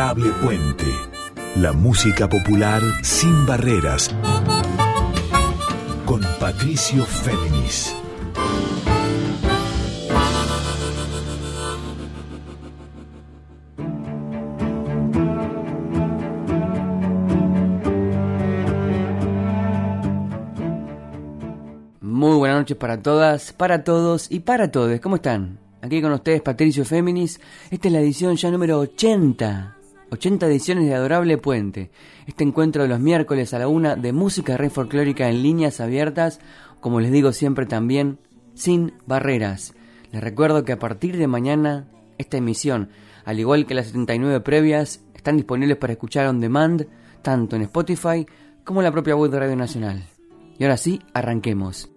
Adorable Puente. La música popular sin barreras. Con Patricio Féminis. Muy buenas noches para todas, para todos y para todos. ¿Cómo están? Aquí con ustedes Patricio Féminis. Esta es la edición ya número 80. 80 ediciones de Adorable Puente. Este encuentro de los miércoles a la una de música re folclórica en líneas abiertas, como les digo siempre también, sin barreras. Les recuerdo que a partir de mañana esta emisión, al igual que las 79 previas, están disponibles para escuchar on demand, tanto en Spotify como en la propia web de Radio Nacional. Y ahora sí, arranquemos.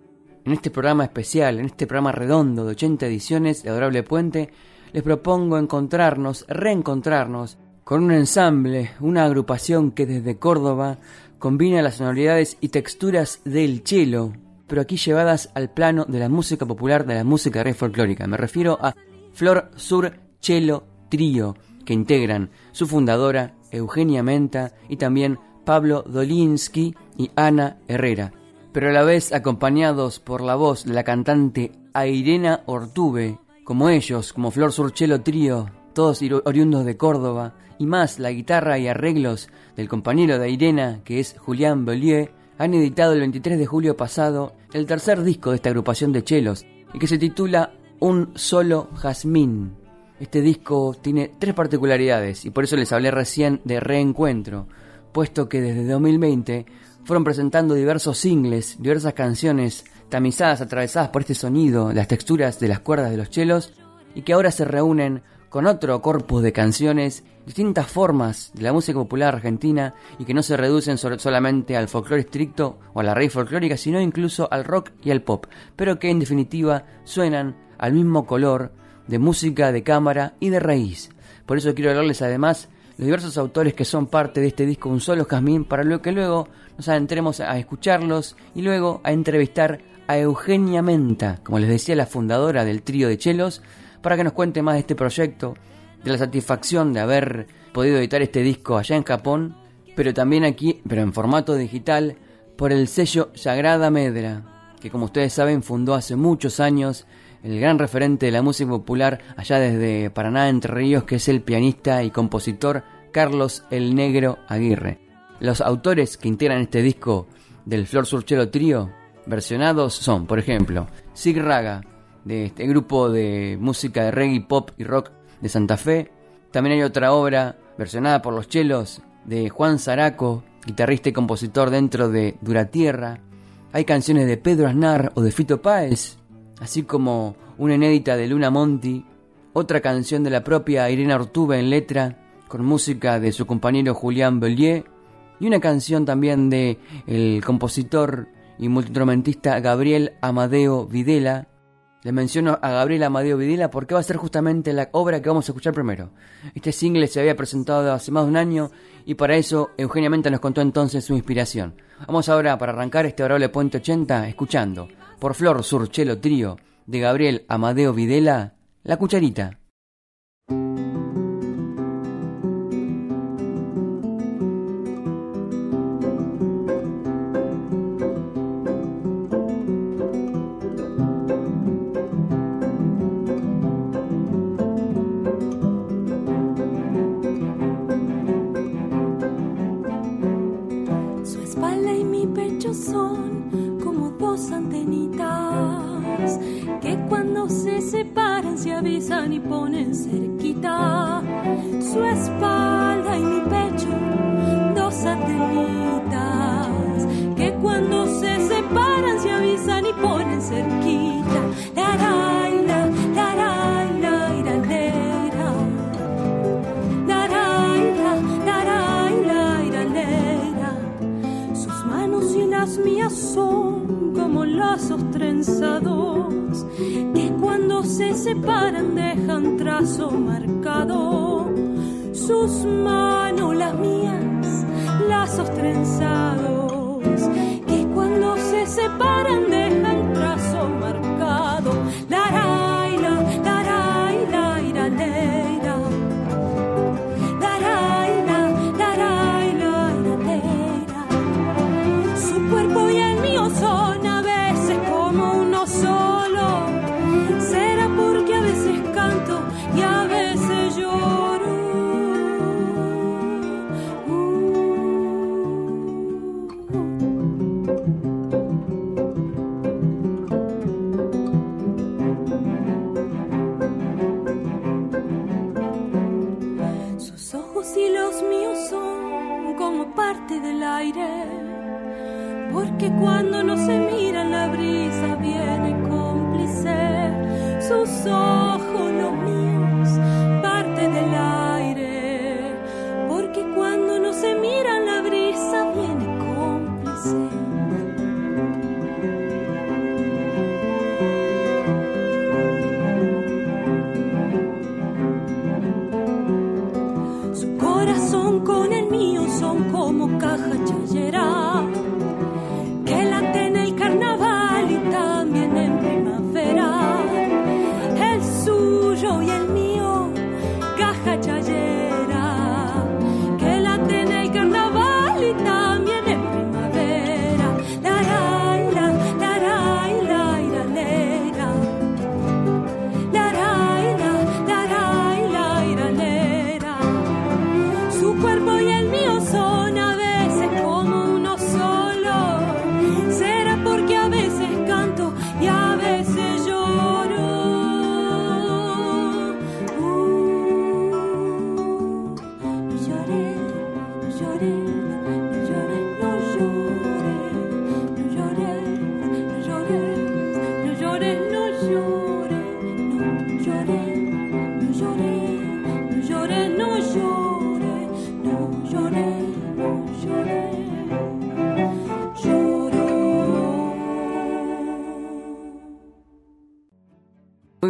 En este programa especial, en este programa redondo de 80 ediciones de Adorable Puente, les propongo encontrarnos, reencontrarnos con un ensamble, una agrupación que desde Córdoba combina las sonoridades y texturas del cello, pero aquí llevadas al plano de la música popular, de la música re folclórica. Me refiero a Flor Sur Cello Trío, que integran su fundadora, Eugenia Menta, y también Pablo Dolinsky y Ana Herrera, pero a la vez acompañados por la voz de la cantante Airena Ortube, como ellos, como Flor Sur Cello Trío, todos oriundos de Córdoba, y más la guitarra y arreglos del compañero de Irena, que es Julián Bellier, han editado el 23 de julio pasado el tercer disco de esta agrupación de chelos, y que se titula Un solo jazmín. Este disco tiene tres particularidades, y por eso les hablé recién de reencuentro, puesto que desde 2020 fueron presentando diversos singles, diversas canciones tamizadas, atravesadas por este sonido, las texturas de las cuerdas de los chelos, y que ahora se reúnen con otro corpus de canciones, distintas formas de la música popular argentina y que no se reducen solamente al folclore estricto o a la raíz folclórica, sino incluso al rock y al pop, pero que en definitiva suenan al mismo color de música de cámara y de raíz. Por eso quiero hablarles además los diversos autores que son parte de este disco Un Solo Jazmín, para lo que luego nos adentremos a escucharlos y luego a entrevistar a Eugenia Menta, como les decía, la fundadora del trío de chelos, para que nos cuente más de este proyecto, de la satisfacción de haber podido editar este disco allá en Japón, pero también aquí, pero en formato digital, por el sello Sagrada Medra, que como ustedes saben fundó hace muchos años el gran referente de la música popular allá desde Paraná, Entre Ríos, que es el pianista y compositor Carlos el Negro Aguirre. Los autores que integran este disco del Flor Surchero Trío, versionados son, por ejemplo, Sig Raga, de este grupo de música de reggae, pop y rock de Santa Fe. También hay otra obra versionada por los chelos de Juan Zaraco, guitarrista y compositor dentro de Duratierra. Hay canciones de Pedro Aznar o de Fito Páez, así como una inédita de Luna Monti, otra canción de la propia Irene Ortube en letra, con música de su compañero Julián Bellier, y una canción también de el compositor y multiinstrumentista Gabriel Amadeo Videla, le menciono a Gabriel Amadeo Videla porque va a ser justamente la obra que vamos a escuchar primero. Este single se había presentado hace más de un año y para eso Eugenia Menta nos contó entonces su inspiración. Vamos ahora para arrancar este adorable Puente 80 escuchando por Flor Surchelo Trío de Gabriel Amadeo Videla, La Cucharita. su espalda y mi pecho dos satelitas que cuando se separan se avisan y ponen cerquita. Daraila, daraila, irandera. Daraila, daraila, irandera. Sus manos y las mías son como lazos trenzados que cuando se separan dejan trazo marcado sus manos las mías, lazos trenzados que cuando se separan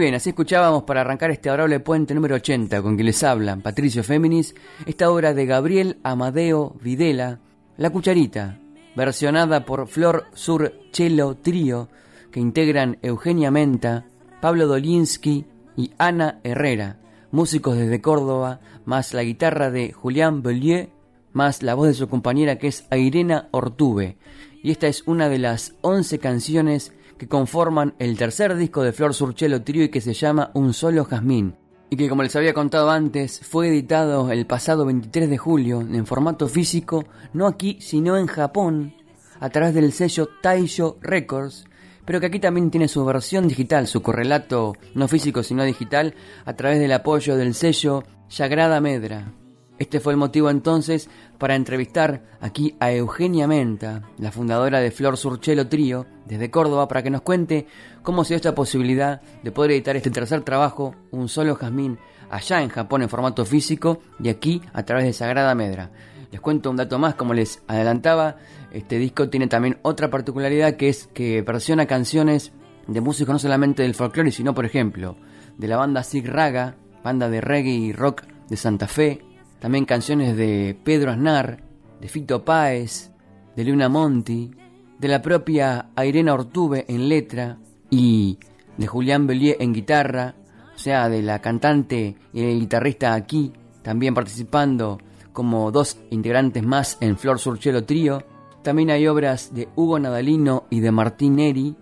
bien, así escuchábamos para arrancar este adorable puente número 80 con quien les habla Patricio Féminis, esta obra de Gabriel Amadeo Videla, La Cucharita, versionada por Flor Sur Cello Trío, que integran Eugenia Menta, Pablo Dolinsky y Ana Herrera, músicos desde Córdoba, más la guitarra de Julián Bellier, más la voz de su compañera que es Irena Ortube. Y esta es una de las 11 canciones que conforman el tercer disco de Flor Surchelo Trio y que se llama Un Solo Jazmín, y que como les había contado antes, fue editado el pasado 23 de julio en formato físico, no aquí, sino en Japón, a través del sello Taisho Records, pero que aquí también tiene su versión digital, su correlato no físico sino digital, a través del apoyo del sello Sagrada Medra. Este fue el motivo entonces para entrevistar aquí a Eugenia Menta, la fundadora de Flor Surchelo Trío, desde Córdoba, para que nos cuente cómo se dio esta posibilidad de poder editar este tercer trabajo, Un Solo Jazmín, allá en Japón en formato físico y aquí a través de Sagrada Medra. Les cuento un dato más, como les adelantaba, este disco tiene también otra particularidad que es que versiona canciones de músicos no solamente del folclore, sino por ejemplo de la banda Sig Raga, banda de reggae y rock de Santa Fe, también canciones de Pedro Aznar, de Fito Páez, de Luna Monti, de la propia Irena Ortube en letra y de Julián Bellier en guitarra, o sea, de la cantante y el guitarrista aquí, también participando como dos integrantes más en Flor Surchelo Trío. También hay obras de Hugo Nadalino y de Martín Neri,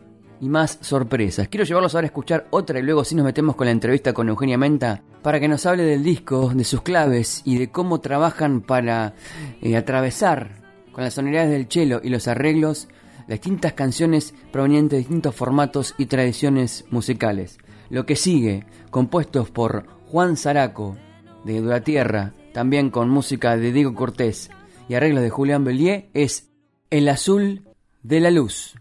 y más sorpresas. Quiero llevarlos ahora a escuchar otra y luego si nos metemos con la entrevista con Eugenia Menta para que nos hable del disco, de sus claves y de cómo trabajan para eh, atravesar con las sonoridades del cello y los arreglos distintas canciones provenientes de distintos formatos y tradiciones musicales. Lo que sigue, compuestos por Juan Zaraco de Dura Tierra, también con música de Diego Cortés y arreglos de Julián Bellier, es El Azul de la Luz.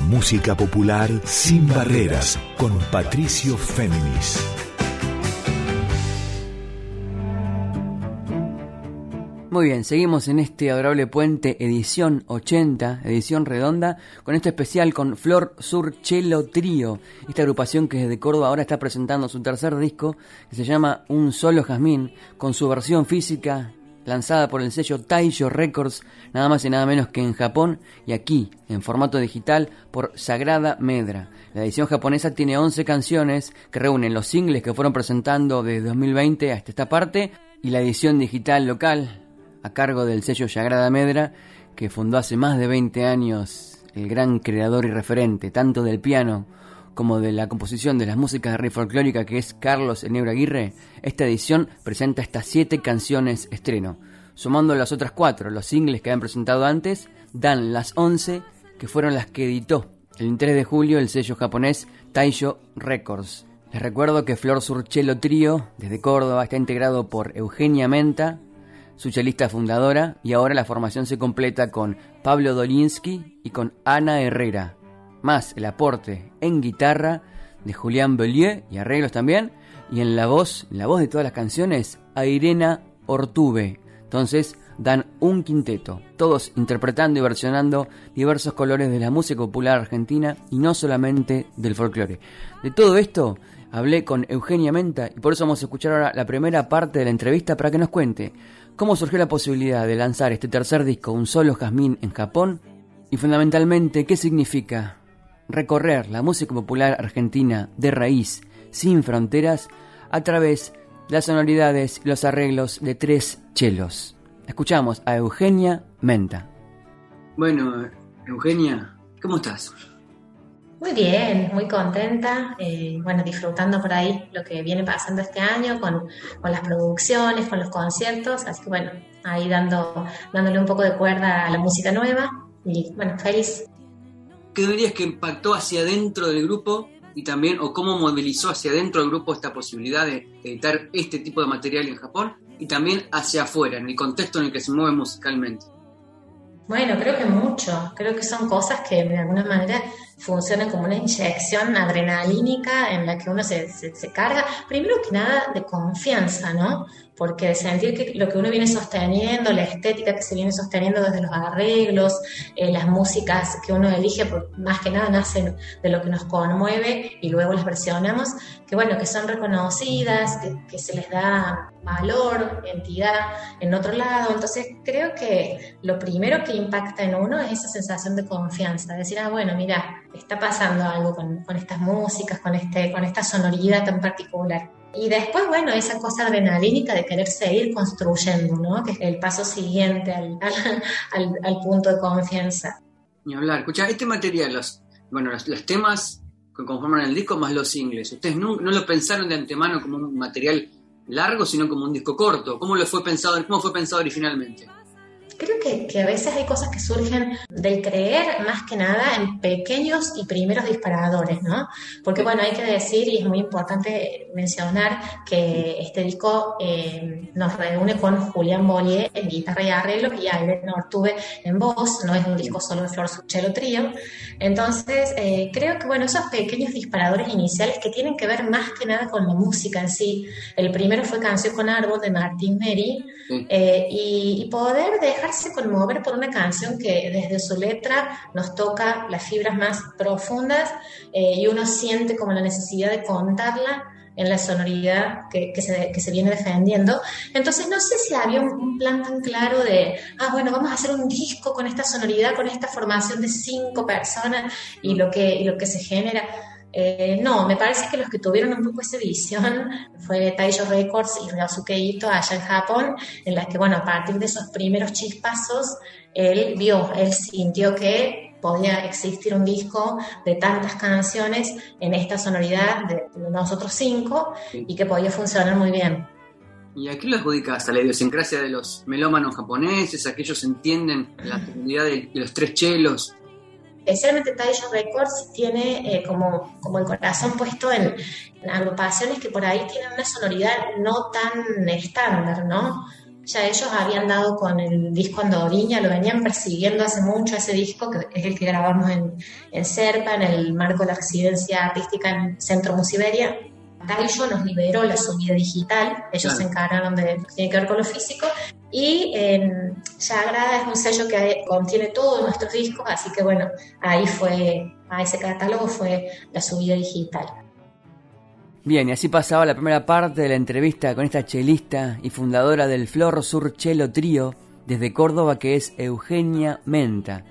Música popular sin barreras con Patricio Féminis. Muy bien, seguimos en este adorable puente edición 80, edición redonda, con este especial con Flor Sur Chelo Trío, esta agrupación que desde Córdoba ahora está presentando su tercer disco, que se llama Un Solo Jazmín, con su versión física lanzada por el sello Taisho Records, nada más y nada menos que en Japón y aquí, en formato digital, por Sagrada Medra. La edición japonesa tiene 11 canciones que reúnen los singles que fueron presentando desde 2020 hasta esta parte y la edición digital local a cargo del sello Sagrada Medra que fundó hace más de 20 años el gran creador y referente tanto del piano como de la composición de las músicas de rey folclórica que es Carlos Enebro Aguirre, esta edición presenta estas siete canciones estreno. Sumando las otras cuatro, los singles que habían presentado antes, dan las once que fueron las que editó el 3 de julio el sello japonés Taisho Records. Les recuerdo que Flor Surchelo Trío, desde Córdoba, está integrado por Eugenia Menta, su chelista fundadora, y ahora la formación se completa con Pablo Dolinsky y con Ana Herrera, más el aporte en guitarra de Julián Bellier y arreglos también, y en la voz, la voz de todas las canciones, a Irena Ortube. Entonces, dan un quinteto, todos interpretando y versionando diversos colores de la música popular argentina y no solamente del folclore. De todo esto hablé con Eugenia Menta y por eso vamos a escuchar ahora la primera parte de la entrevista para que nos cuente cómo surgió la posibilidad de lanzar este tercer disco, Un Solo Jazmín, en Japón y fundamentalmente qué significa recorrer la música popular argentina de raíz, sin fronteras, a través de las sonoridades y los arreglos de tres chelos. Escuchamos a Eugenia Menta. Bueno, Eugenia, ¿cómo estás? Muy bien, muy contenta, eh, bueno, disfrutando por ahí lo que viene pasando este año con, con, las producciones, con los conciertos, así que bueno, ahí dando, dándole un poco de cuerda a la música nueva y bueno, feliz. ¿Qué dirías que impactó hacia adentro del grupo y también, o cómo movilizó hacia adentro del grupo esta posibilidad de editar este tipo de material en Japón y también hacia afuera, en el contexto en el que se mueve musicalmente? Bueno, creo que mucho, creo que son cosas que de alguna manera funcionan como una inyección adrenalínica en la que uno se, se, carga, primero que nada, de confianza, ¿no? Porque sentir que lo que uno viene sosteniendo, la estética que se viene sosteniendo desde los arreglos, eh, las músicas que uno elige, más que nada nacen de lo que nos conmueve y luego las versionamos, que bueno, que son reconocidas, que, que se les da valor, entidad en otro lado. Entonces creo que lo primero que impacta en uno es esa sensación de confianza, decir, ah, bueno, mira, está pasando algo con, estas músicas, con, este, con esta sonoridad tan particular. Y después, bueno, esa cosa adrenalínica de querer seguir construyendo, ¿no? Que es el paso siguiente al, al, punto de confianza. Ni hablar. Escucha, este material, los, bueno, los, temas que conforman el disco más los singles, ¿ustedes no, no, lo pensaron de antemano como un material largo, sino como un disco corto? ¿Cómo lo fue pensado, cómo fue pensado originalmente? Creo que, que, a veces hay cosas que surgen del creer más que nada en pequeños y primeros disparadores, ¿no? Porque bueno, hay que decir y es muy importante mencionar que este disco eh, nos reúne con Julián Bollier en guitarra y arreglo y Aire Nortuve en voz, no es un disco solo de Flor Suchelo Trío. Entonces, eh, creo que bueno, esos pequeños disparadores iniciales que tienen que ver más que nada con la música en sí. El primero fue Canción con Árbol de Martín Meri eh, y, y poder dejar conmover por una canción que desde su letra nos toca las fibras más profundas eh, y uno siente como la necesidad de contarla en la sonoridad que, se, que, se, viene defendiendo. Entonces no sé si había un, plan tan claro de, ah, bueno, vamos a hacer un disco con esta sonoridad, con esta formación de cinco personas y lo que, y lo que se genera. Eh, no, me parece que los que tuvieron un poco esa visión fue Taisho Records y Ryosuke Ito allá en Japón, en las que, bueno, a partir de esos primeros chispazos, él vio, él sintió que podía existir un disco de tantas canciones en esta sonoridad de, nosotros cinco y que podía funcionar muy bien. ¿Y aquí lo adjudicas a la idiosincrasia de los melómanos japoneses, a que ellos entienden la comunidad de los tres chelos especialmente Taisho Records tiene eh, como, como el corazón puesto en, agrupaciones que por ahí tienen una sonoridad no tan estándar, ¿no? Ya ellos habían dado con el disco Andoriña, lo venían persiguiendo hace mucho ese disco, que es el que grabamos en, en Serpa, en el marco de la residencia artística en Centro Musiberia Taisho nos liberó la subida digital, ellos se encargaron de lo que tiene que ver con lo físico, y eh, Yagrada es un sello que contiene todos nuestros discos, así que bueno, ahí fue, a ese catálogo fue la subida digital. Bien, y así pasaba la primera parte de la entrevista con esta chelista y fundadora del Flor Sur Chelo Trío desde Córdoba, que es Eugenia Menta,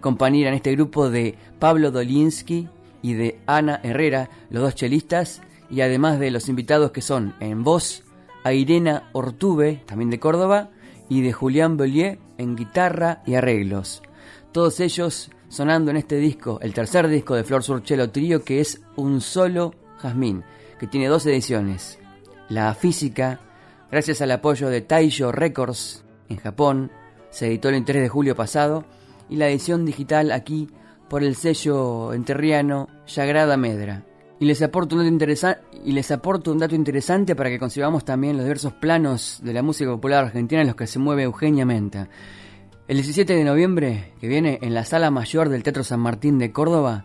compañera en este grupo de Pablo Dolinsky y de Ana Herrera, los dos chelistas, y además de los invitados que son en voz a Irena Ortube, también de Córdoba, y de Julián Bellier en guitarra y arreglos. Todos ellos sonando en este disco, el tercer disco de Flor Surchelo Trío, que es Un Solo Jazmín, que tiene dos ediciones. La física, gracias al apoyo de Taisho Records en Japón, se editó el 3 de julio pasado, y la edición digital aquí por el sello enterriano Sagrada Medra, y les aporto un dato y les un dato interesante para que concibamos también los diversos planos de la música popular argentina en los que se mueve Eugenia Menta. El 17 de noviembre, que viene en la sala mayor del Teatro San Martín de Córdoba,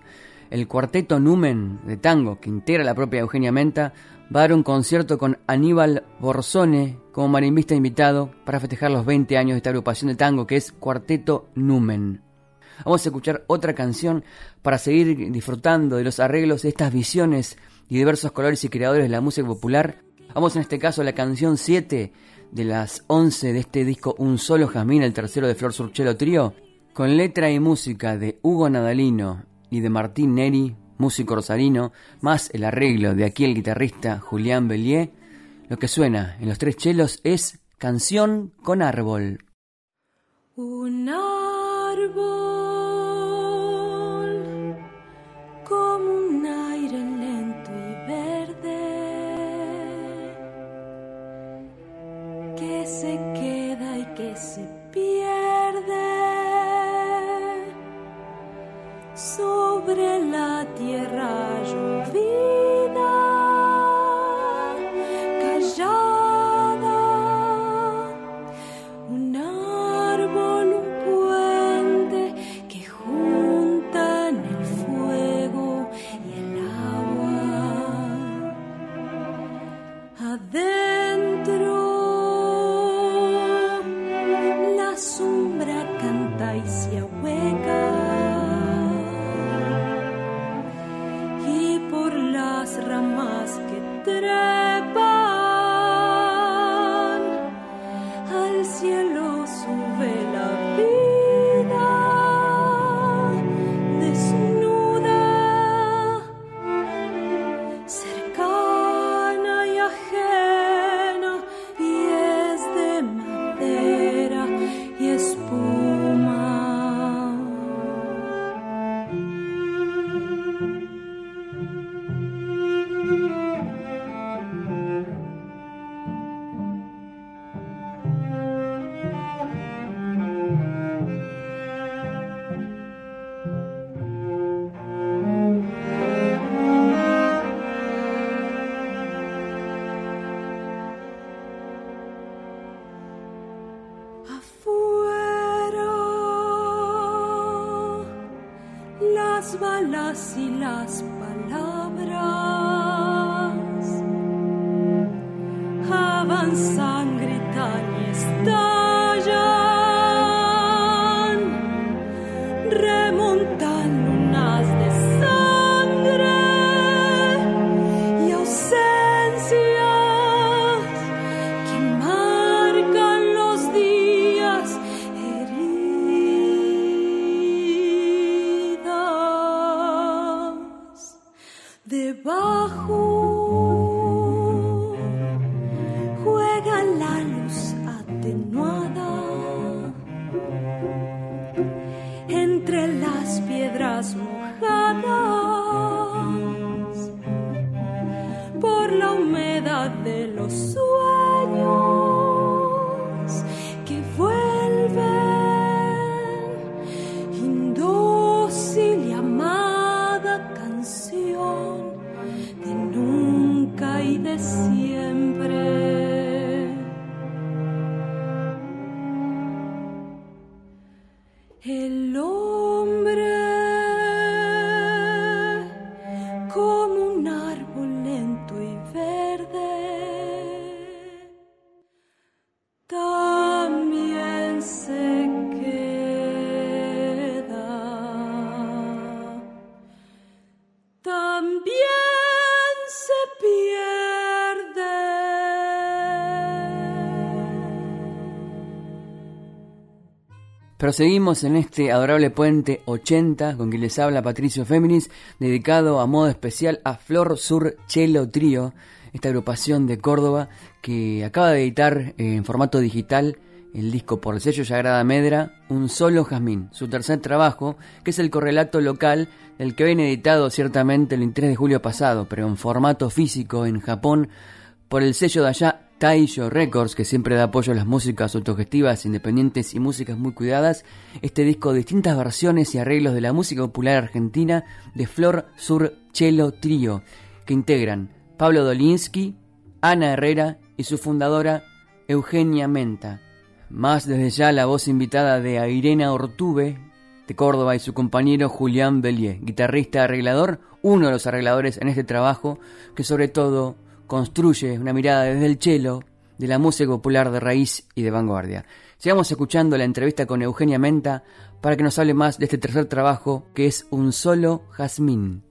el cuarteto Numen de tango, que integra la propia Eugenia Menta, va a dar un concierto con Aníbal Borzone como marimbista invitado para festejar los 20 años de esta agrupación de tango que es Cuarteto Numen. Vamos a escuchar otra canción para seguir disfrutando de los arreglos de estas visiones y diversos colores y creadores de la música popular. Vamos en este caso a la canción 7 de las 11 de este disco Un Solo Jazmín, el tercero de Flor Surchelo Trío, con letra y música de Hugo Nadalino y de Martín Neri, músico rosarino, más el arreglo de aquí el guitarrista Julián Bellier, lo que suena en los tres chelos es Canción con Árbol. Un árbol se queda y que se pierde sobre la tierra llovida, estallan, Proseguimos en este adorable puente 80 con quien les habla Patricio Féminis, dedicado a modo especial a Flor Sur Chelo Trío, esta agrupación de Córdoba que acaba de editar en formato digital el disco por el sello Sagrada Medra, Un Solo Jazmín, su tercer trabajo, que es el correlato local del que viene editado ciertamente el 3 de julio pasado, pero en formato físico en Japón, por el sello de allá Taisho Records, que siempre da apoyo a las músicas autogestivas, independientes y músicas muy cuidadas, este disco distintas versiones y arreglos de la música popular argentina de Flor Sur Chelo Trío, que integran Pablo Dolinsky, Ana Herrera y su fundadora Eugenia Menta. Más desde ya la voz invitada de Irena Ortube, de Córdoba y su compañero Julián Bellier, guitarrista arreglador, uno de los arregladores en este trabajo que sobre todo construye una mirada desde el cello de la música popular de raíz y de vanguardia. Sigamos escuchando la entrevista con Eugenia Menta para que nos hable más de este tercer trabajo que es Un solo jazmín.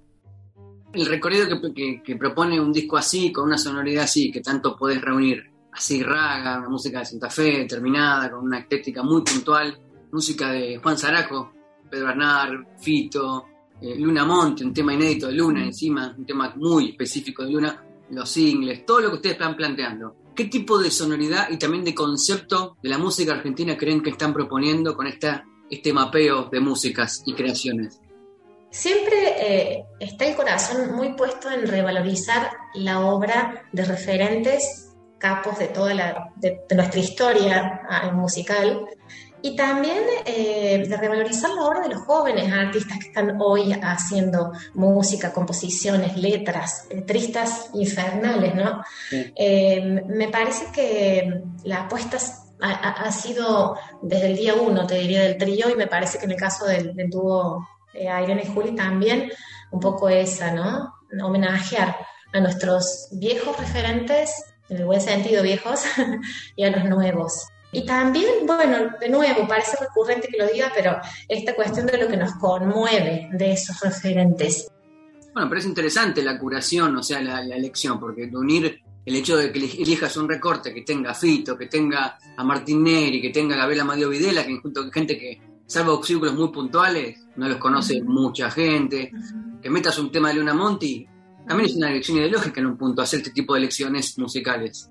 El recorrido que, propone un disco así, con una sonoridad así, que tanto podés reunir, así raga, una música de Santa Fe, determinada, con una estética muy puntual, música de Juan Zaraco, Pedro Arnar, Fito, eh, Luna Monte, un tema inédito de Luna encima, un tema muy específico de Luna, los singles, todo lo que ustedes están planteando. ¿Qué tipo de sonoridad y también de concepto de la música argentina creen que están proponiendo con esta, este mapeo de músicas y creaciones? Siempre eh, está el corazón muy puesto en revalorizar la obra de referentes capos de toda la, nuestra historia ah, musical y también eh, de revalorizar la obra de los jóvenes artistas que están hoy haciendo música, composiciones, letras, letristas infernales, ¿no? Eh, me parece que la apuesta ha, sido desde el día uno, te diría, del trío, y me parece que en el caso del, dúo eh, Irene y Juli también un poco esa, ¿no? Homenajear a nuestros viejos referentes, en el buen sentido viejos, y a los nuevos. Y también, bueno, de nuevo, parece recurrente que lo diga, pero esta cuestión de lo que nos conmueve de esos referentes. Bueno, pero es interesante la curación, o sea, la, elección, porque unir el hecho de que elijas un recorte que tenga a Fito, que tenga a Martín Neri, que tenga a Gabriela Madio Videla, que junto con gente que, salvo círculos muy puntuales, no los conoce mucha gente, que metas un tema de Luna Monti, también es una elección ideológica en un punto hacer este tipo de elecciones musicales.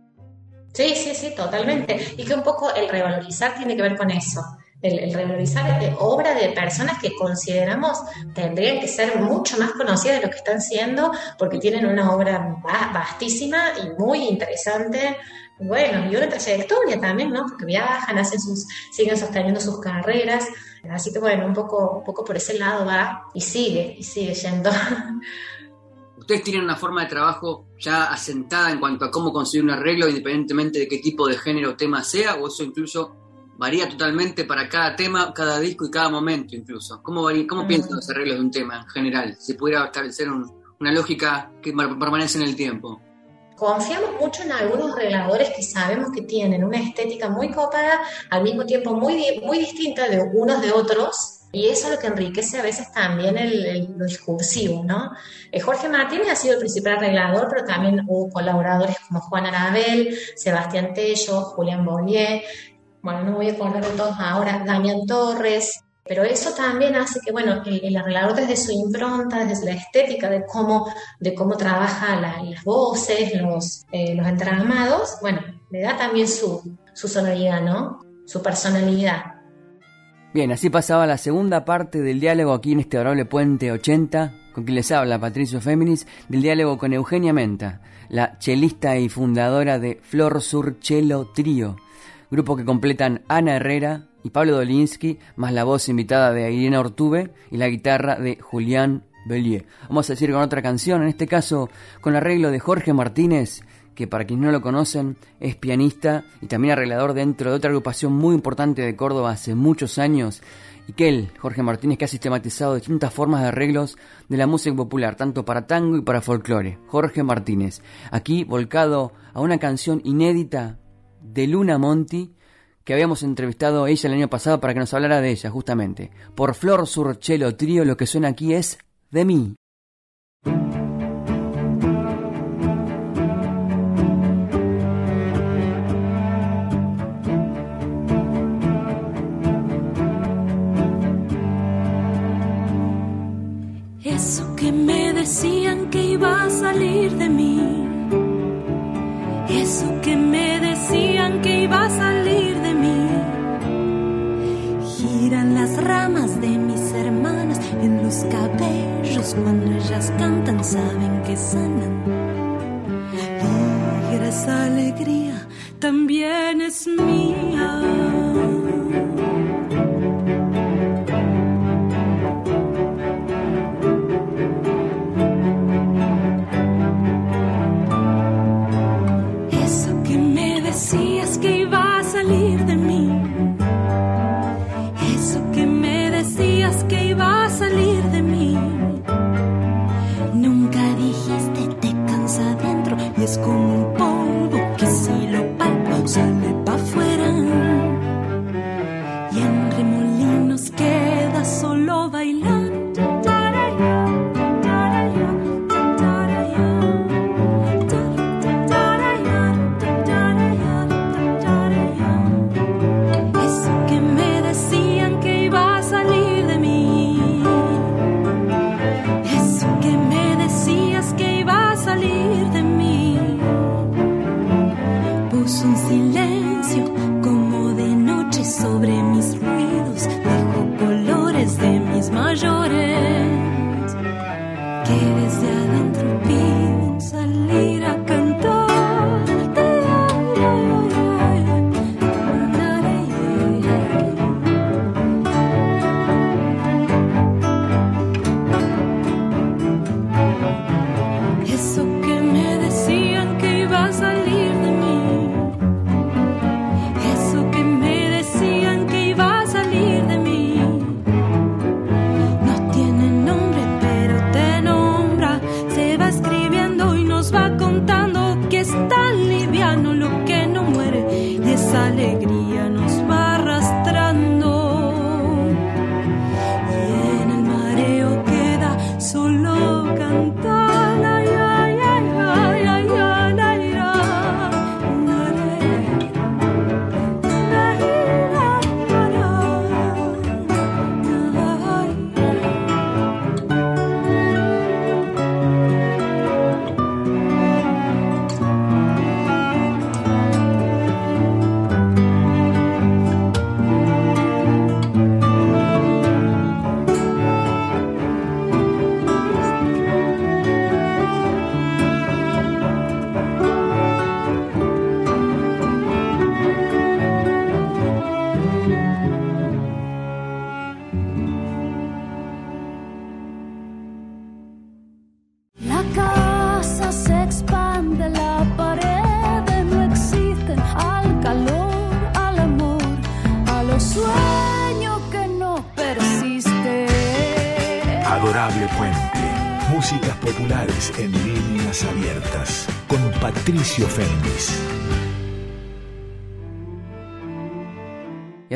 Sí, sí, sí, totalmente. Y que un poco el revalorizar tiene que ver con eso. El, revalorizar de obra de personas que consideramos tendrían que ser mucho más conocidas de lo que están siendo, porque tienen una obra vastísima y muy interesante. Bueno, y una trayectoria también, ¿no? Porque viajan, hacen sus, siguen sosteniendo sus carreras. Así que bueno, un poco, un poco por ese lado va y sigue, y sigue yendo. ustedes tienen una forma de trabajo ya asentada en cuanto a cómo conseguir un arreglo, independientemente de qué tipo de género o tema sea, o eso incluso varía totalmente para cada tema, cada disco y cada momento incluso. ¿Cómo, varía, cómo piensan los arreglos de un tema en general? Si pudiera establecer una lógica que permanece en el tiempo. Confiamos mucho en algunos arregladores que sabemos que tienen una estética muy copada, al mismo tiempo muy, muy distinta de unos de otros, y eso es lo que enriquece a veces también el, lo discursivo, ¿no? Eh, Jorge Martínez ha sido el principal arreglador, pero también hubo colaboradores como Juan Arabel, Sebastián Tello, Julián Bollier, bueno, no voy a de todos ahora, Damián Torres, pero eso también hace que, bueno, el, arreglador desde su impronta, desde la estética de cómo, de cómo trabaja las voces, los, eh, los entramados, bueno, le da también su, su sonoridad, ¿no? Su personalidad. Bien, así pasaba la segunda parte del diálogo aquí en este adorable Puente 80, con quien les habla Patricio Féminis, del diálogo con Eugenia Menta, la chelista y fundadora de Flor Sur Chelo Trío, grupo que completan Ana Herrera y Pablo Dolinsky, más la voz invitada de Irene Ortube y la guitarra de Julián Bellier. Vamos a decir con otra canción, en este caso con arreglo de Jorge Martínez que para quienes no lo conocen es pianista y también arreglador dentro de otra agrupación muy importante de Córdoba hace muchos años, y que él, Jorge Martínez, que ha sistematizado distintas formas de arreglos de la música popular, tanto para tango y para folclore. Jorge Martínez, aquí volcado a una canción inédita de Luna Monti, que habíamos entrevistado a ella el año pasado para que nos hablara de ella, justamente. Por Flor Surchelo Trío, lo que suena aquí es De mí. Decían que iba a salir de mí. Eso que me decían que iba a salir de mí. Giran las ramas de mis hermanas en los cabellos cuando ellas cantan, saben que sanan. Y esa alegría también es mía.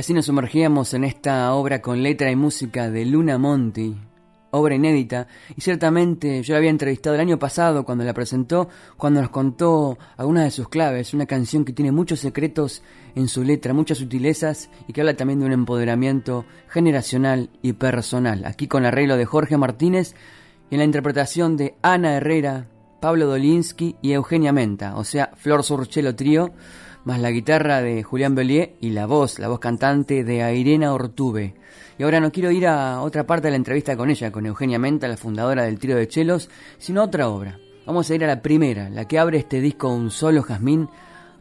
Así nos sumergíamos en esta obra con letra y música de Luna Monti, obra inédita, y ciertamente yo la había entrevistado el año pasado cuando la presentó, cuando nos contó algunas de sus claves, una canción que tiene muchos secretos en su letra, muchas sutilezas y que habla también de un empoderamiento generacional y personal. Aquí con arreglo de Jorge Martínez y en la interpretación de Ana Herrera, Pablo Dolinsky y Eugenia Menta, o sea, Flor Surchelo Trío, más la guitarra de Julián Bellier y la voz, la voz cantante de Airena Ortube. Y ahora no quiero ir a otra parte de la entrevista con ella, con Eugenia Menta, la fundadora del trío de chelos, sino a otra obra. Vamos a ir a la primera, la que abre este disco Un Solo Jazmín,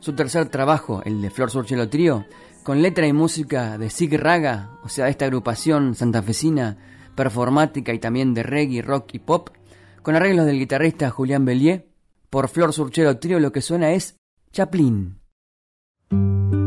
su tercer trabajo, el de Flor Surchelo Trío, con letra y música de Sig Raga, o sea, esta agrupación santafesina, performática y también de reggae, rock y pop, con arreglos del guitarrista Julián Bellier. Por Flor Surchelo Trío lo que suena es Chaplin. Thank you.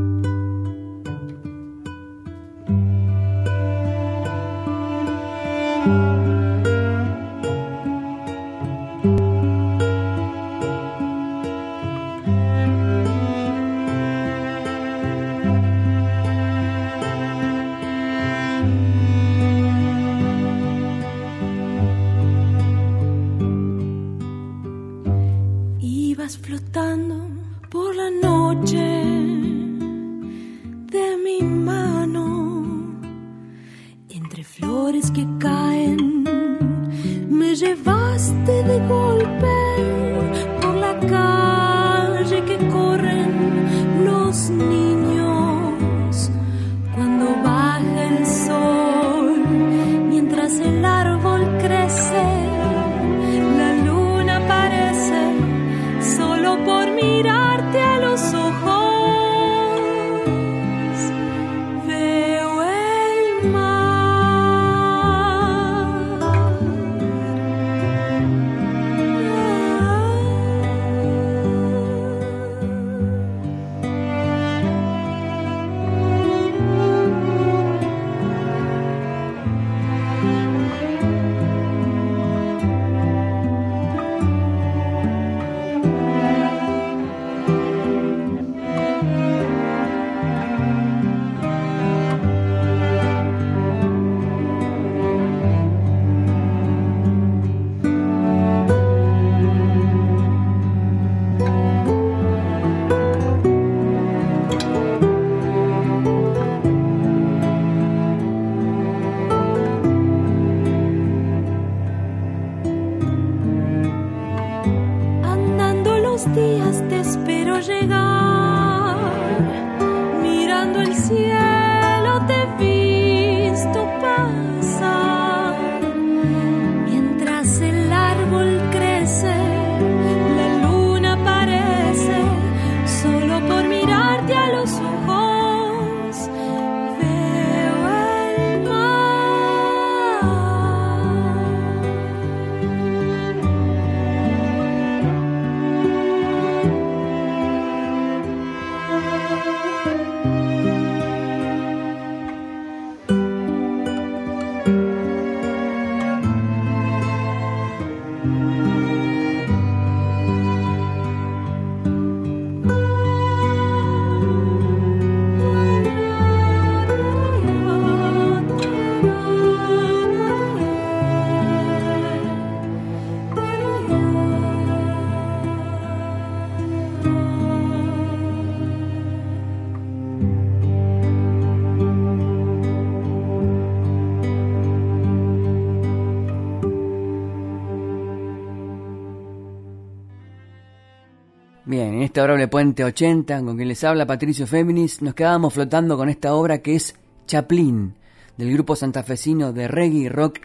Este adorable puente 80 con quien les habla Patricio Féminis, nos quedábamos flotando con esta obra que es Chaplin, del grupo santafesino de reggae, rock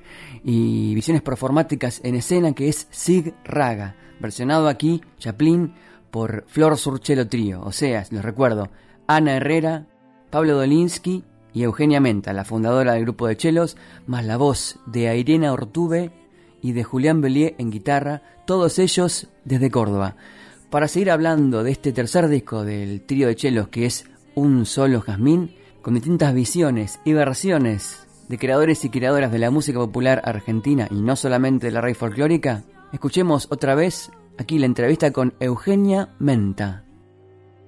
y visiones performáticas en escena que es Sig Raga, versionado aquí, Chaplin, por Flor Surchelo Trío, o sea, les recuerdo, Ana Herrera, Pablo Dolinsky y Eugenia Menta, la fundadora del grupo de chelos, más la voz de Irena Ortube y de Julián Bellier en guitarra, todos ellos desde Córdoba para seguir hablando de este tercer disco del trío de chelos que es Un Solo Jazmín, con distintas visiones y versiones de creadores y creadoras de la música popular argentina y no solamente de la raíz folclórica, escuchemos otra vez aquí la entrevista con Eugenia Menta.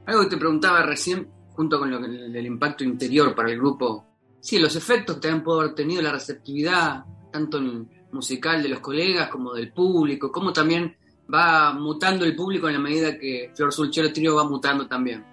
Algo que te preguntaba recién, junto con lo del impacto interior para el grupo, sí, los efectos que también pudo haber tenido la receptividad, tanto musical de los colegas como del público, cómo también va mutando el público en la medida que Flor Sulchero Trio va mutando también.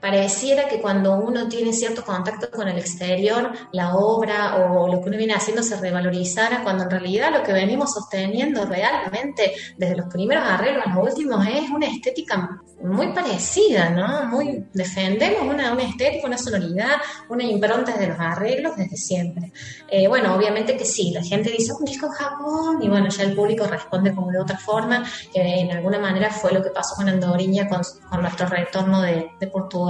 Pareciera que cuando uno tiene cierto contacto con el exterior, la obra o lo que uno viene haciendo se revalorizara, cuando en realidad lo que venimos sosteniendo realmente desde los primeros arreglos a los últimos es una estética muy parecida, ¿no? Muy, defendemos una, una estética, una sonoridad, una impronta de los arreglos desde siempre. Eh, bueno, obviamente que sí, la gente dice un disco en Japón y bueno, ya el público responde como de otra forma, que en alguna manera fue lo que pasó con Andoriña con, con nuestro retorno de, de Portugal.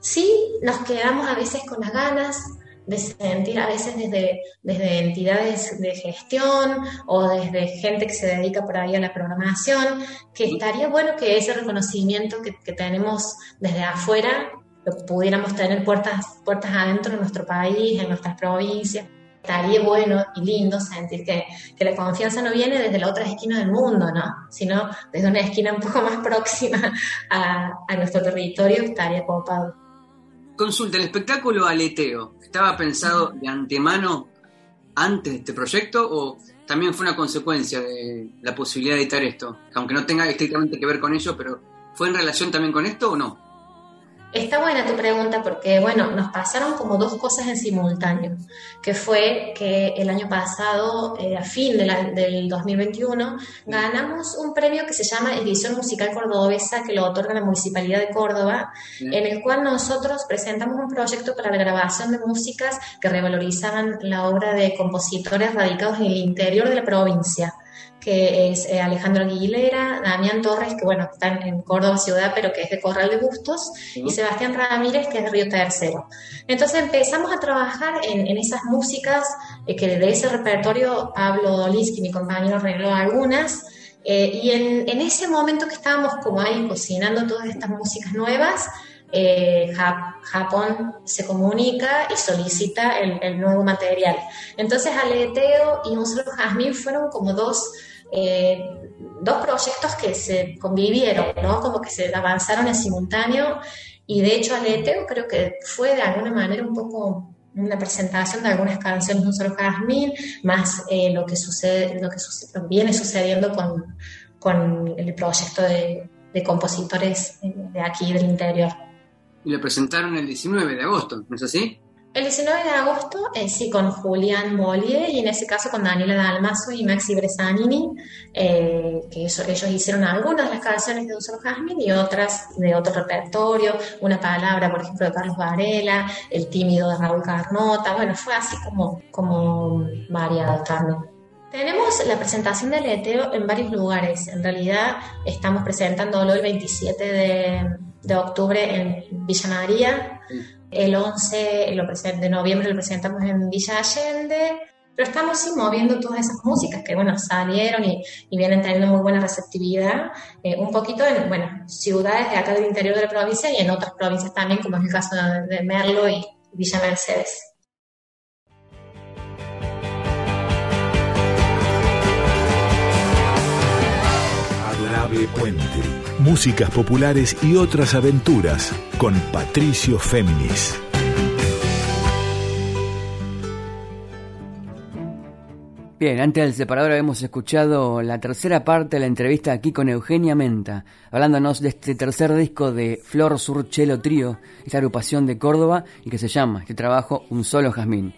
Sí, nos quedamos a veces con las ganas de sentir a veces desde, desde entidades de gestión o desde gente que se dedica por ahí a la programación, que estaría bueno que ese reconocimiento que, que tenemos desde afuera lo pudiéramos tener puertas, puertas adentro en nuestro país, en nuestras provincias. Estaría bueno y lindo sentir que, que la confianza no viene desde la otra esquina del mundo, ¿no? sino desde una esquina un poco más próxima a, a nuestro territorio, estaría copado. Consulta, el espectáculo Aleteo, ¿estaba pensado de antemano antes de este proyecto o también fue una consecuencia de la posibilidad de editar esto? Aunque no tenga estrictamente que ver con ello, pero ¿fue en relación también con esto o no? Está buena tu pregunta porque, bueno, nos pasaron como dos cosas en simultáneo, que fue que el año pasado, eh, a fin de la, del 2021, ganamos un premio que se llama Edición Musical Cordobesa, que lo otorga la Municipalidad de Córdoba, en el cual nosotros presentamos un proyecto para la grabación de músicas que revalorizaban la obra de compositores radicados en el interior de la provincia que es eh, Alejandro Aguilera, Damián Torres, que bueno, está en Córdoba ciudad, pero que es de Corral de Bustos, y Sebastián Ramírez, que es de Río Tercero. Entonces empezamos a trabajar en, en esas músicas, eh, que de ese repertorio Pablo Dolinsky, mi compañero, arregló algunas, eh, y en, en, ese momento que estábamos como ahí cocinando todas estas músicas nuevas, eh, Japón se comunica y solicita el, el, nuevo material. Entonces Aleteo y Un Solo Jazmín fueron como dos eh, dos proyectos que se convivieron, ¿no? Como que se avanzaron en simultáneo y de hecho Aleteo creo que fue de alguna manera un poco una presentación de algunas canciones de un solo jazmín, más eh, lo que sucede, lo que sucede, viene sucediendo con, con el proyecto de, de, compositores eh, de aquí del interior. Y lo presentaron el 19 de agosto, ¿no es así? El 19 de agosto, eh, sí, con Julián Mollier y en ese caso con Daniela Dalmazo y Maxi Bresanini, eh, que eso, ellos hicieron algunas de las canciones de Un Solo y otras de otro repertorio, una palabra, por ejemplo, de Carlos Varela, El tímido de Raúl Carnota, bueno, fue así como, como variado también. Tenemos la presentación del Eteo en varios lugares. En realidad estamos presentándolo el 27 de, de octubre en Villa María. El 11 de noviembre lo presentamos en Villa Allende, pero estamos sí moviendo todas esas músicas que, bueno, salieron y, vienen teniendo muy buena receptividad, eh, un poquito en, bueno, ciudades de acá del interior de la provincia y en otras provincias también, como es el caso de, Merlo y Villa Mercedes. Puente músicas populares y otras aventuras con Patricio Féminis. Bien, antes del separador habíamos escuchado la tercera parte de la entrevista aquí con Eugenia Menta, hablándonos de este tercer disco de Flor Surchelo Trío, esta agrupación de Córdoba y que se llama este trabajo Un Solo Jazmín.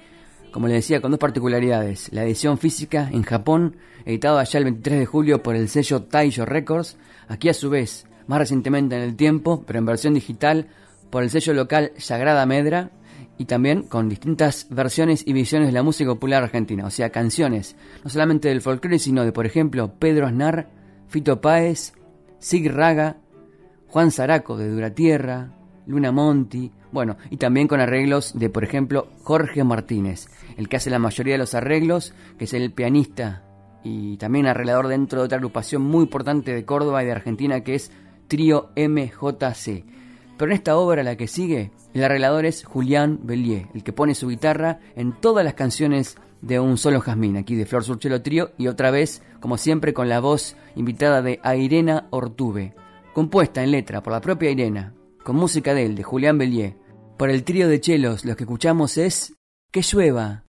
Como le decía, con dos particularidades. La edición física en Japón, editado allá el 23 de julio por el sello Taiyo Records, Aquí a su vez, más recientemente en el tiempo, pero en versión digital, por el sello local Sagrada Medra y también con distintas versiones y visiones de la música popular argentina, o sea, canciones, no solamente del folclore, sino de, por ejemplo, Pedro Aznar, Fito Páez, Sig Raga, Juan Zaraco de Duratierra, Luna Monti, bueno, y también con arreglos de, por ejemplo, Jorge Martínez, el que hace la mayoría de los arreglos, que es el pianista y también arreglador dentro de otra agrupación muy importante de Córdoba y de Argentina que es Trío MJC. Pero en esta obra, la que sigue, el arreglador es Julián Bellier, el que pone su guitarra en todas las canciones de un solo jazmín, aquí de Flor Surchelo Trío, y otra vez, como siempre, con la voz invitada de Irena Ortuve, compuesta en letra por la propia Irena, con música de él, de Julián Bellier. Por el trío de chelos, lo que escuchamos es Que llueva.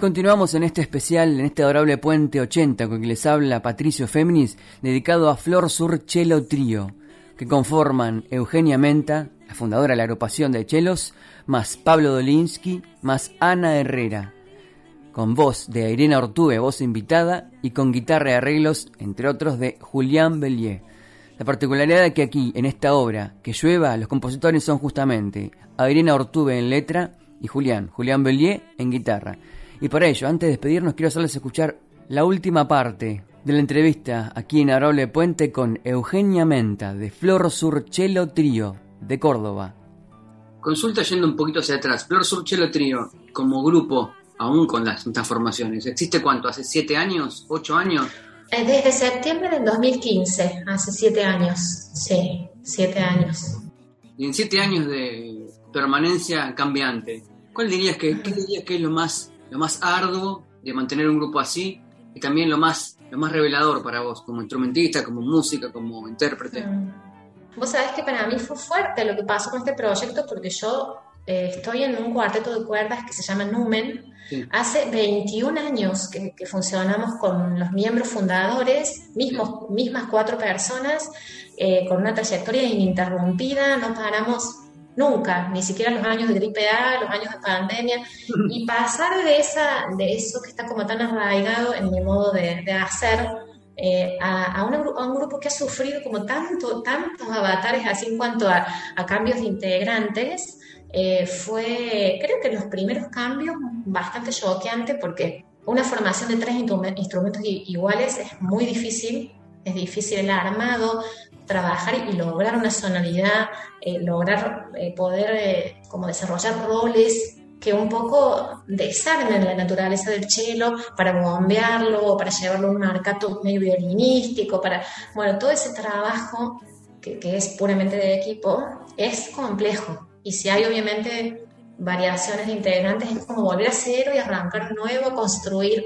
Continuamos en este especial, en este adorable Puente 80, con que les habla Patricio Féminis, dedicado a Flor Sur Chelo Trío, que conforman Eugenia Menta, la fundadora de la agrupación de chelos, más Pablo Dolinsky, más Ana Herrera, con voz de Irene Ortube, voz invitada, y con guitarra y arreglos, entre otros, de Julián Bellier. La particularidad es que aquí, en esta obra, que llueva, los compositores son justamente Irene Ortube en letra y Julián, Julián Bellier en guitarra. Y por ello, antes de despedirnos, quiero hacerles escuchar la última parte de la entrevista aquí en Arable Puente con Eugenia Menta de Flor Sur Chelo Trío de Córdoba. Consulta yendo un poquito hacia atrás. Flor Sur Chelo Trío, como grupo, aún con las transformaciones, ¿existe cuánto? ¿Hace siete años? ¿Ocho años? Eh, desde septiembre del 2015, hace siete años, sí, siete años. Y en siete años de permanencia cambiante, ¿cuál dirías que, qué dirías que es lo más, lo más arduo de mantener un grupo así y también lo más, lo más revelador para vos, como instrumentista, como música, como intérprete? Mm. Vos sabés que para mí fue fuerte lo que pasó con este proyecto porque yo eh, estoy en un cuarteto de cuerdas que se llama Numen. Hace 21 años que, funcionamos con los miembros fundadores, mismos, mismas cuatro personas, eh, con una trayectoria ininterrumpida, no paramos nunca, ni siquiera los años de gripe A, los años de pandemia, y pasar de, esa, de eso que está como tan arraigado en mi modo de, hacer, eh, a, un grupo que ha sufrido como tanto, tantos avatares así en cuanto a, cambios de integrantes, eh, fue, creo que los primeros cambios bastante choqueante porque una formación de tres instrumentos iguales es muy difícil, es difícil el armado, trabajar y lograr una sonoridad, eh, lograr eh, poder eh, como desarrollar roles que un poco desarmen la naturaleza del cello para bombearlo, para llevarlo a un arcato medio violinístico, para, bueno, todo ese trabajo que, que es puramente de equipo es complejo. Y si hay obviamente variaciones de integrantes, es como volver a cero y arrancar nuevo, construir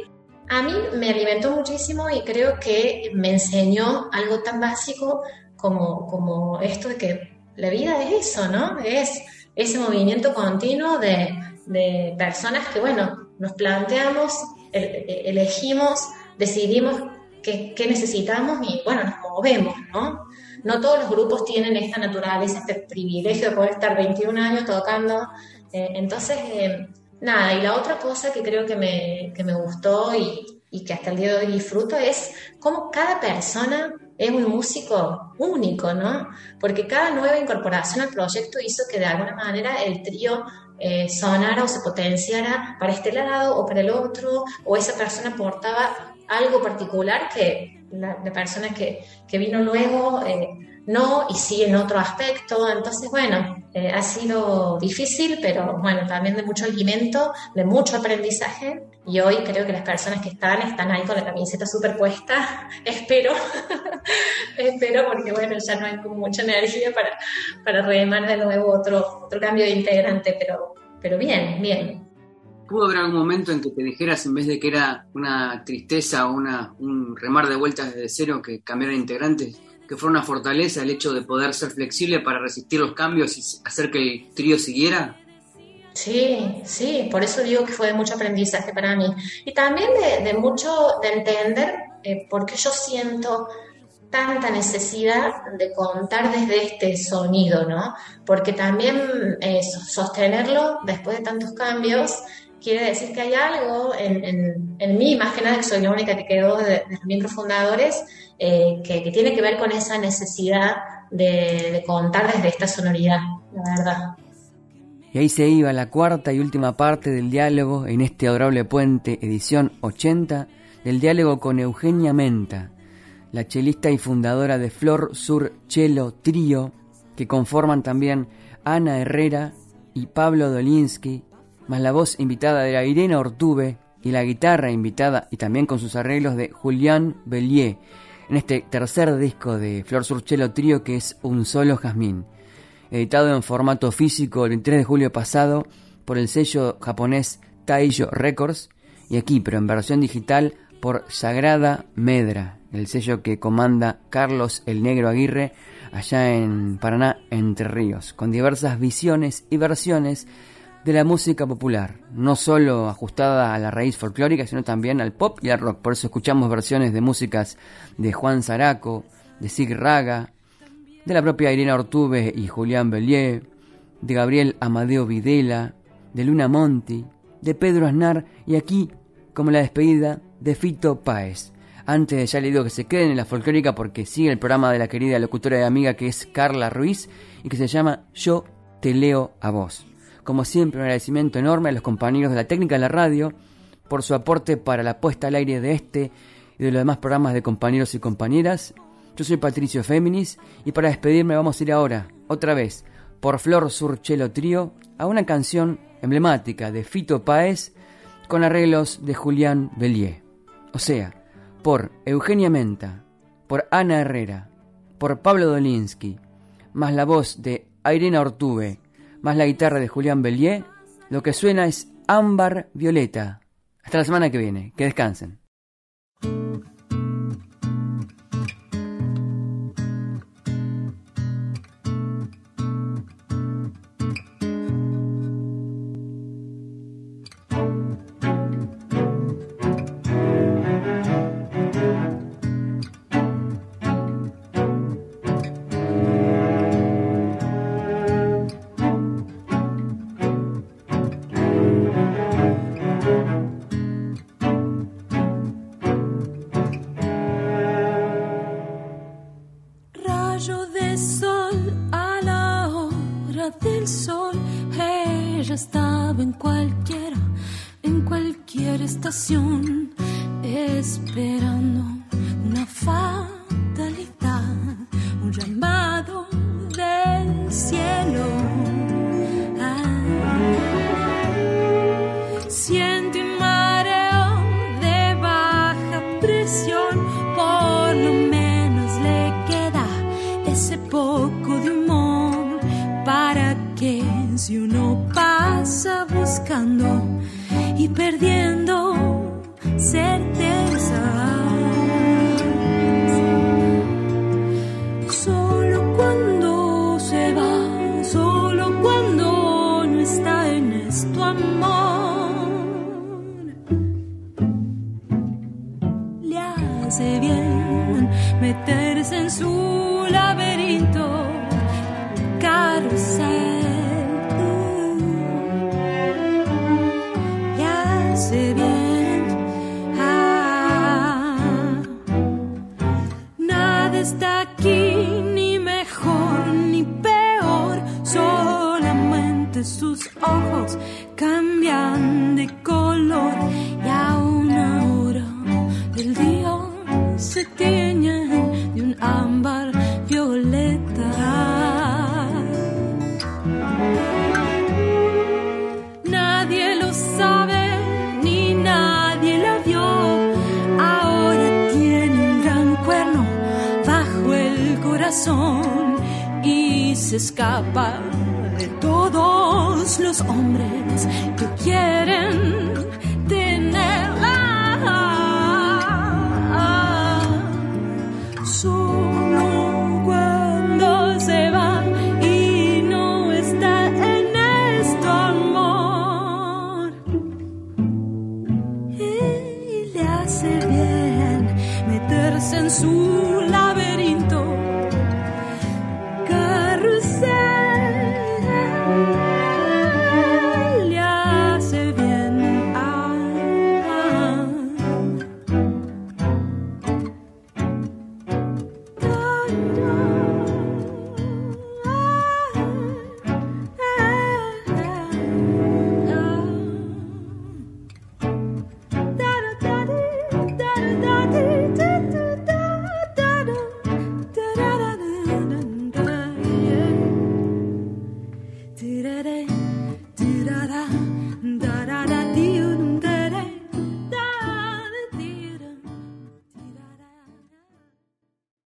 a mí me alimentó muchísimo y creo que me enseñó algo tan básico como, como esto de que la vida es eso, ¿no? Es ese movimiento continuo de, de personas que, bueno, nos planteamos, elegimos, decidimos qué, necesitamos y, bueno, nos movemos, ¿no? No todos los grupos tienen esta naturaleza, este privilegio de poder estar 21 años tocando. Eh, entonces, eh, nada, y la otra cosa que creo que me, que me gustó y, y que hasta el día de hoy disfruto es cómo cada persona es un músico único, ¿no? Porque cada nueva incorporación al proyecto hizo que de alguna manera el trío eh, sonara o se potenciara para este lado o para el otro, o esa persona aportaba algo particular que la, persona que, que, vino luego eh, no y sí en otro aspecto. Entonces, bueno, eh, ha sido difícil, pero bueno, también de mucho alimento, de mucho aprendizaje. Y hoy creo que las personas que están están ahí con la camiseta superpuesta. Espero, espero porque bueno, ya no hay mucha energía para, para remar de nuevo otro, otro cambio de integrante, pero, pero bien, bien. ¿Pudo haber algún momento en que te dijeras, en vez de que era una tristeza o una, un remar de vueltas desde cero, que cambiaran integrantes? Que fue una fortaleza el hecho de poder ser flexible para resistir los cambios y hacer que el trío siguiera? Sí, sí, por eso digo que fue de mucho aprendizaje para mí. Y también de, mucho de entender eh, por qué yo siento tanta necesidad de contar desde este sonido, ¿no? Porque también eh, sostenerlo después de tantos cambios quiere decir que hay algo en, en, mí, más que nada que soy la única que quedó de, los miembros fundadores, eh, que, tiene que ver con esa necesidad de, contar desde esta sonoridad, la verdad. Y ahí se iba la cuarta y última parte del diálogo en este adorable puente, edición 80, del diálogo con Eugenia Menta, la chelista y fundadora de Flor Sur Chelo Trío, que conforman también Ana Herrera y Pablo Dolinsky, más la voz invitada de la Irene Ortube y la guitarra invitada y también con sus arreglos de Julián Bellier en este tercer disco de Flor Surchelo Trío que es Un Solo Jazmín, editado en formato físico el 23 de julio pasado por el sello japonés Taiyo Records y aquí, pero en versión digital, por Sagrada Medra, el sello que comanda Carlos el Negro Aguirre allá en Paraná, Entre Ríos, con diversas visiones y versiones de la música popular, no solo ajustada a la raíz folclórica, sino también al pop y al rock. Por eso escuchamos versiones de músicas de Juan Zaraco, de Sig Raga, de la propia Irina Ortube y Julián Bellier, de Gabriel Amadeo Videla, de Luna Monti, de Pedro Aznar y aquí, como la despedida, de Fito Páez. Antes ya le digo que se queden en la folclórica porque sigue el programa de la querida locutora y amiga que es Carla Ruiz y que se llama Yo te leo a vos. Como siempre, un agradecimiento enorme a los compañeros de la técnica de la radio por su aporte para la puesta al aire de este y de los demás programas de compañeros y compañeras. Yo soy Patricio Féminis y para despedirme vamos a ir ahora, otra vez, por Flor Surchelo Trío, a una canción emblemática de Fito Páez con arreglos de Julián Bellier. O sea, por Eugenia Menta, por Ana Herrera, por Pablo Dolinsky, más la voz de Irene Ortube, más la guitarra de Julián Bellier, lo que suena es Ámbar Violeta. Hasta la semana que viene. Que descansen. está aquí, ni mejor ni peor, solamente sus ojos su